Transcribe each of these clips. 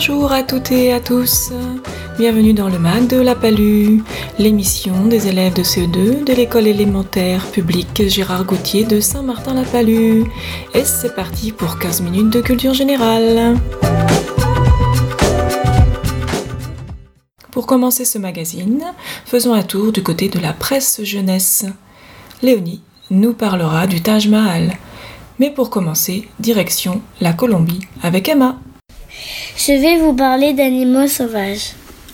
Bonjour à toutes et à tous. Bienvenue dans le MAC de la Palue, l'émission des élèves de CE2 de l'école élémentaire publique Gérard Gauthier de Saint-Martin-la-Palue. Et c'est parti pour 15 minutes de culture générale. Pour commencer ce magazine, faisons un tour du côté de la presse jeunesse. Léonie nous parlera du Taj Mahal. Mais pour commencer, direction la Colombie avec Emma. Je vais vous parler d'animaux sauvages.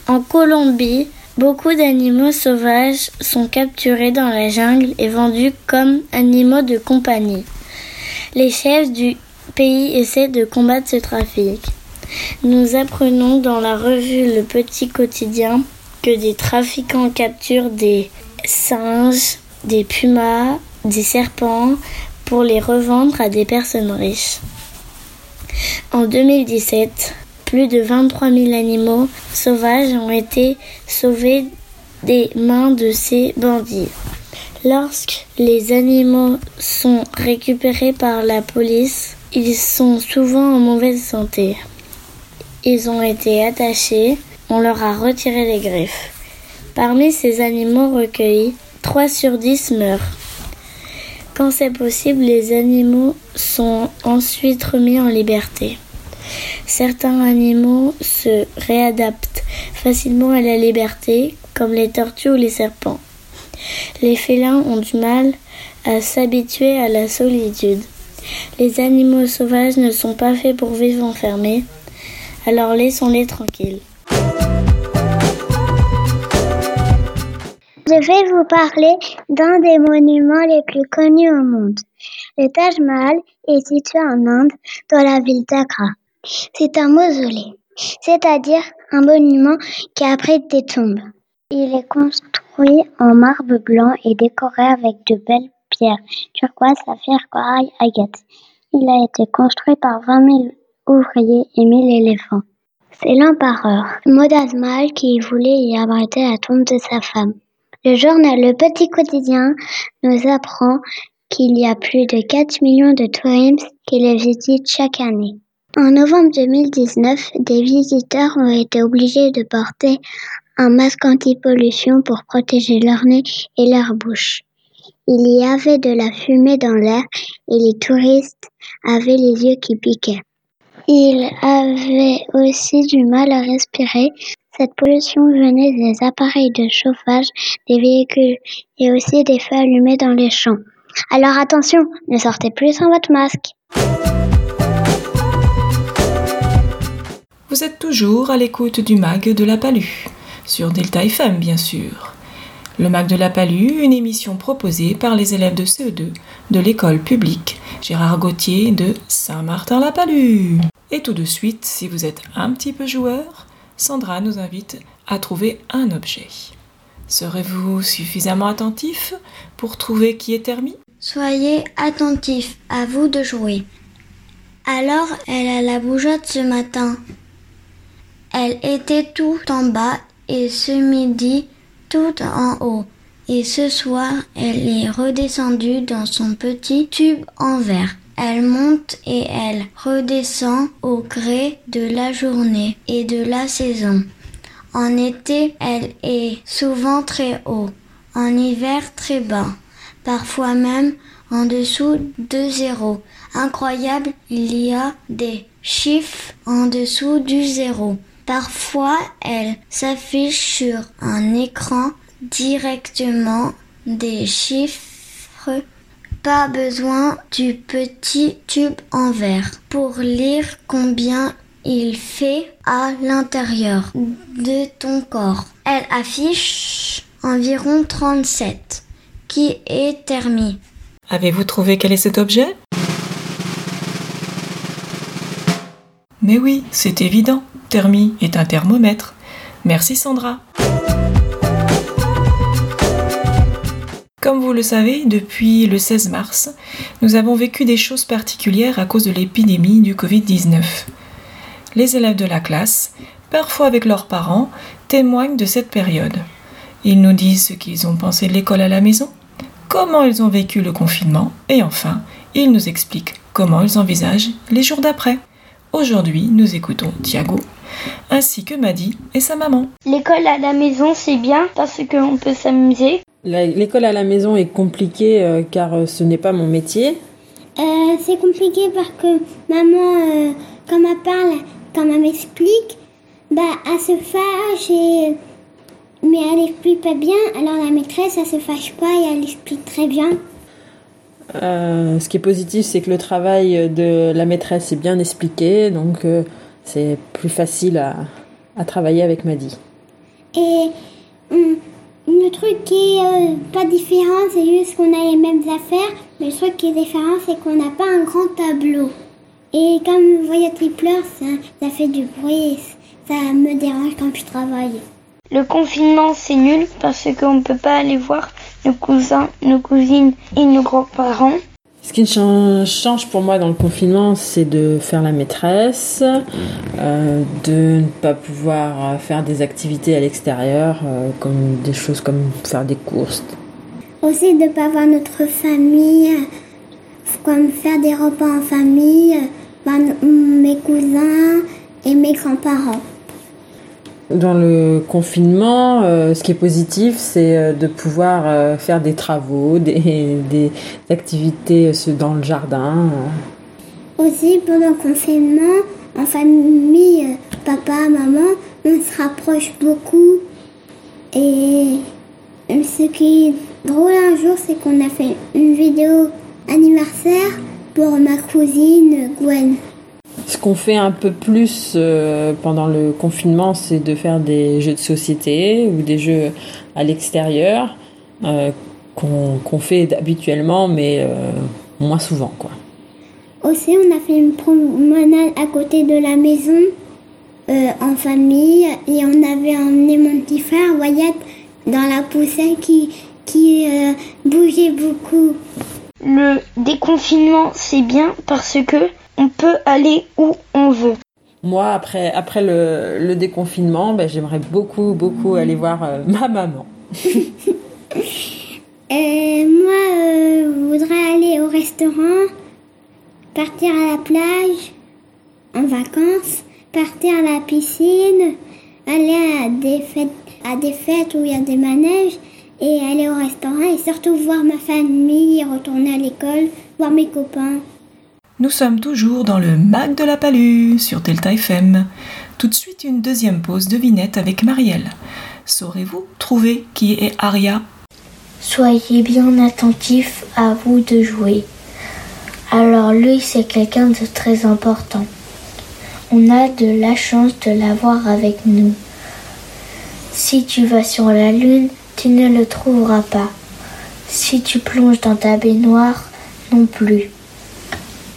En Colombie, beaucoup d'animaux sauvages sont capturés dans la jungle et vendus comme animaux de compagnie. Les chefs du pays essaient de combattre ce trafic. Nous apprenons dans la revue Le Petit Quotidien que des trafiquants capturent des singes, des pumas, des serpents pour les revendre à des personnes riches. En 2017, plus de 23 000 animaux sauvages ont été sauvés des mains de ces bandits. Lorsque les animaux sont récupérés par la police, ils sont souvent en mauvaise santé. Ils ont été attachés, on leur a retiré les griffes. Parmi ces animaux recueillis, 3 sur 10 meurent. Quand c'est possible, les animaux sont ensuite remis en liberté. Certains animaux se réadaptent facilement à la liberté, comme les tortues ou les serpents. Les félins ont du mal à s'habituer à la solitude. Les animaux sauvages ne sont pas faits pour vivre enfermés, alors laissons-les tranquilles. Je vais vous parler d'un des monuments les plus connus au monde. Le Taj Mahal est situé en Inde, dans la ville d'Agra. C'est un mausolée, c'est-à-dire un monument qui abrite des tombes. Il est construit en marbre blanc et décoré avec de belles pierres, turquoise, saphir, corail, agate. Il a été construit par 20 000 ouvriers et 1000 éléphants. C'est l'empereur Modaz Mahal qui voulait y abriter la tombe de sa femme. Le journal Le Petit Quotidien nous apprend qu'il y a plus de 4 millions de touristes qui les visitent chaque année. En novembre 2019, des visiteurs ont été obligés de porter un masque anti-pollution pour protéger leur nez et leur bouche. Il y avait de la fumée dans l'air et les touristes avaient les yeux qui piquaient. Ils avaient aussi du mal à respirer. Cette pollution venait des appareils de chauffage des véhicules et aussi des feux allumés dans les champs. Alors attention, ne sortez plus sans votre masque. Vous êtes toujours à l'écoute du MAG de la Palue, sur Delta FM bien sûr. Le MAG de la Palue, une émission proposée par les élèves de CE2 de l'école publique Gérard Gauthier de Saint-Martin-la-Palue. Et tout de suite, si vous êtes un petit peu joueur, Sandra nous invite à trouver un objet. Serez-vous suffisamment attentif pour trouver qui est Hermie Soyez attentifs, à vous de jouer. Alors, elle a la bougeotte ce matin. Elle était tout en bas et ce midi tout en haut. Et ce soir, elle est redescendue dans son petit tube en verre. Elle monte et elle redescend au gré de la journée et de la saison. En été, elle est souvent très haut, en hiver très bas, parfois même en dessous de zéro. Incroyable, il y a des chiffres en dessous du zéro. Parfois, elle s'affiche sur un écran directement des chiffres. Pas besoin du petit tube en verre pour lire combien il fait à l'intérieur de ton corps. Elle affiche environ 37, qui est Thermi. Avez-vous trouvé quel est cet objet? Mais oui, c'est évident. Est un thermomètre. Merci Sandra. Comme vous le savez, depuis le 16 mars, nous avons vécu des choses particulières à cause de l'épidémie du Covid-19. Les élèves de la classe, parfois avec leurs parents, témoignent de cette période. Ils nous disent ce qu'ils ont pensé de l'école à la maison, comment ils ont vécu le confinement, et enfin, ils nous expliquent comment ils envisagent les jours d'après. Aujourd'hui, nous écoutons Thiago ainsi que Maddy et sa maman. L'école à la maison, c'est bien parce qu'on peut s'amuser. L'école à la maison est compliquée euh, car euh, ce n'est pas mon métier. Euh, c'est compliqué parce que maman, quand elle parle, quand elle m'explique, bah, elle se fâche et... Mais elle explique pas bien, alors la maîtresse, elle se fâche pas et elle explique très bien. ce qui est positif, c'est que le travail de la maîtresse est bien expliqué, donc c'est plus facile à, à, travailler avec Maddy. Et hum, le truc qui est euh, pas différent, c'est juste qu'on a les mêmes affaires. Mais le truc qui est différent, c'est qu'on n'a pas un grand tableau. Et comme voyez qu'il pleure, ça, ça fait du bruit. Ça me dérange quand je travaille. Le confinement, c'est nul parce qu'on ne peut pas aller voir nos cousins, nos cousines et nos grands-parents. Ce qui change pour moi dans le confinement, c'est de faire la maîtresse, euh, de ne pas pouvoir faire des activités à l'extérieur, euh, comme des choses comme faire des courses. Aussi de ne pas voir notre famille, comme faire des repas en famille, mes cousins et mes grands-parents. Dans le confinement, euh, ce qui est positif, c'est euh, de pouvoir euh, faire des travaux, des, des activités dans le jardin. Aussi, pendant le confinement, en famille, papa, maman, on se rapproche beaucoup. Et ce qui est drôle un jour, c'est qu'on a fait une vidéo anniversaire pour ma cousine Gwen. Ce qu'on fait un peu plus euh, pendant le confinement, c'est de faire des jeux de société ou des jeux à l'extérieur euh, qu'on fait habituellement, mais euh, moins souvent. Quoi. Aussi, on a fait une promenade à côté de la maison en famille et on avait emmené mon petit frère Wyatt dans la poussière qui, qui bougeait beaucoup. Le déconfinement, c'est bien parce que on peut aller où on veut. Moi, après, après le, déconfinement, ben, j'aimerais beaucoup, beaucoup aller voir euh, ma maman. Euh, moi, euh, je voudrais aller au restaurant, partir à la plage en vacances, partir à la piscine, aller à des fêtes, à des fêtes où il y a des manèges et aller au restaurant et surtout voir ma famille, retourner à l'école, voir mes copains. Nous sommes toujours dans le mag de la palue sur Delta FM. Tout de suite une deuxième pause de vinette avec Marielle. Saurez-vous trouver qui est Aria? Soyez bien attentifs à vous de jouer. Alors lui, c'est quelqu'un de très important. On a de la chance de l'avoir avec nous. Si tu vas sur la Lune, tu ne le trouveras pas. Si tu plonges dans ta baignoire, non plus.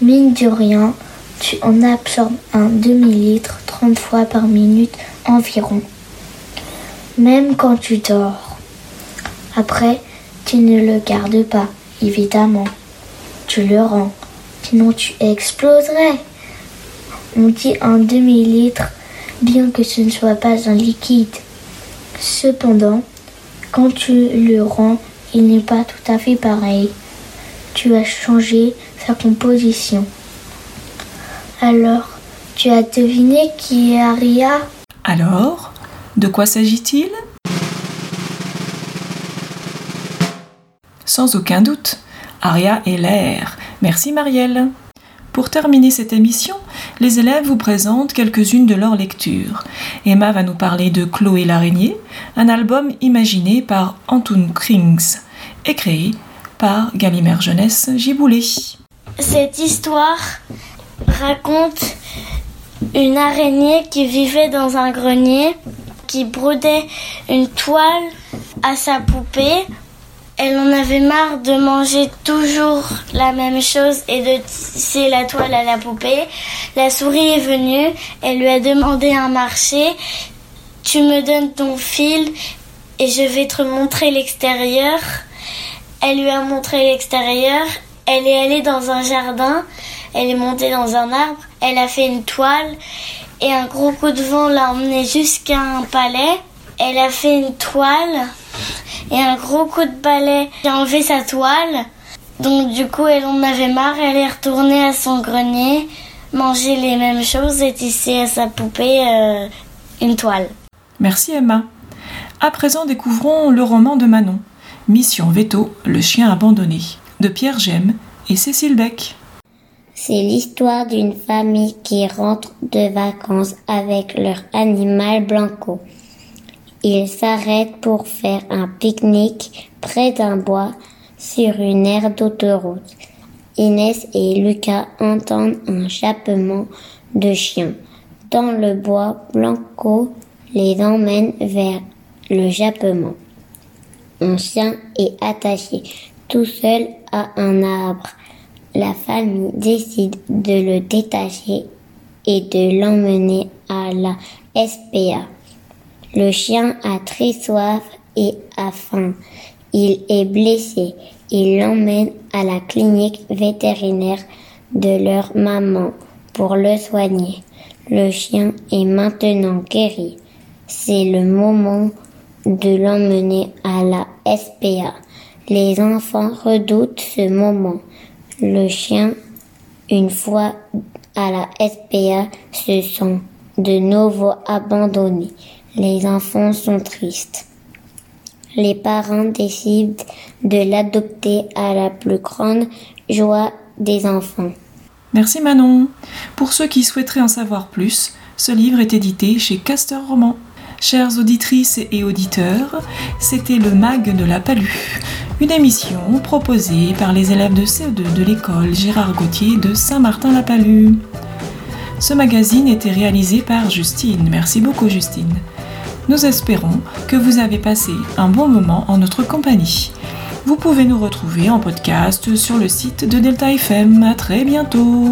Mine de rien, tu en absorbes un demi-litre 30 fois par minute environ. Même quand tu dors. Après, tu ne le gardes pas, évidemment. Tu le rends, sinon tu exploserais. On dit un demi-litre, bien que ce ne soit pas un liquide. Cependant, quand tu le rends, il n'est pas tout à fait pareil. Tu as changé composition. Alors, tu as deviné qui est Aria? Alors, de quoi s'agit-il? Sans aucun doute, Aria est l'air. Merci Marielle. Pour terminer cette émission, les élèves vous présentent quelques-unes de leurs lectures. Emma va nous parler de Chloé l'araignée, un album imaginé par Antoon Krings et créé par Gallimard Jeunesse Giboulet. Cette histoire raconte une araignée qui vivait dans un grenier, qui brodait une toile à sa poupée. Elle en avait marre de manger toujours la même chose et de tisser la toile à la poupée. La souris est venue, elle lui a demandé un marché. Tu me donnes ton fil et je vais te montrer l'extérieur. Elle lui a montré l'extérieur elle est allée dans un jardin, elle est montée dans un arbre, elle a fait une toile et un gros coup de vent l'a emmenée jusqu'à un palais. Elle a fait une toile et un gros coup de balai a enlevé sa toile. Donc du coup, elle en avait marre, elle est retournée à son grenier manger les mêmes choses et tisser à sa poupée euh, une toile. Merci Emma. À présent, découvrons le roman de Manon, Mission Veto, le chien abandonné, de Pierre Gemme et Cécile Beck. C'est l'histoire d'une famille qui rentre de vacances avec leur animal Blanco. Ils s'arrêtent pour faire un pique-nique près d'un bois sur une aire d'autoroute. Inès et Lucas entendent un jappement de chien. Dans le bois, Blanco les emmène vers le jappement. Un chien est attaché tout seul à un arbre. La famille décide de le détacher et de l'emmener à la SPA. Le chien a très soif et a faim. Il est blessé. Ils l'emmènent à la clinique vétérinaire de leur maman pour le soigner. Le chien est maintenant guéri. C'est le moment de l'emmener à la SPA. Les enfants redoutent ce moment. Le chien, une fois à la SPA, se sent de nouveau abandonné. Les enfants sont tristes les parents décident de l'adopter à la plus grande joie des enfants. Merci Manon. Pour ceux qui souhaiteraient en savoir plus, ce livre est édité chez Castor Roman. Chères auditrices et auditeurs, c'était le MAG de la Palue, une émission proposée par les élèves de CE2 de l'école Gérard Gauthier de Saint-Martin-la-Palue. Ce magazine était réalisé par Justine. Merci beaucoup Justine. Nous espérons que vous avez passé un bon moment en notre compagnie. Vous pouvez nous retrouver en podcast sur le site de Delta FM. À très bientôt!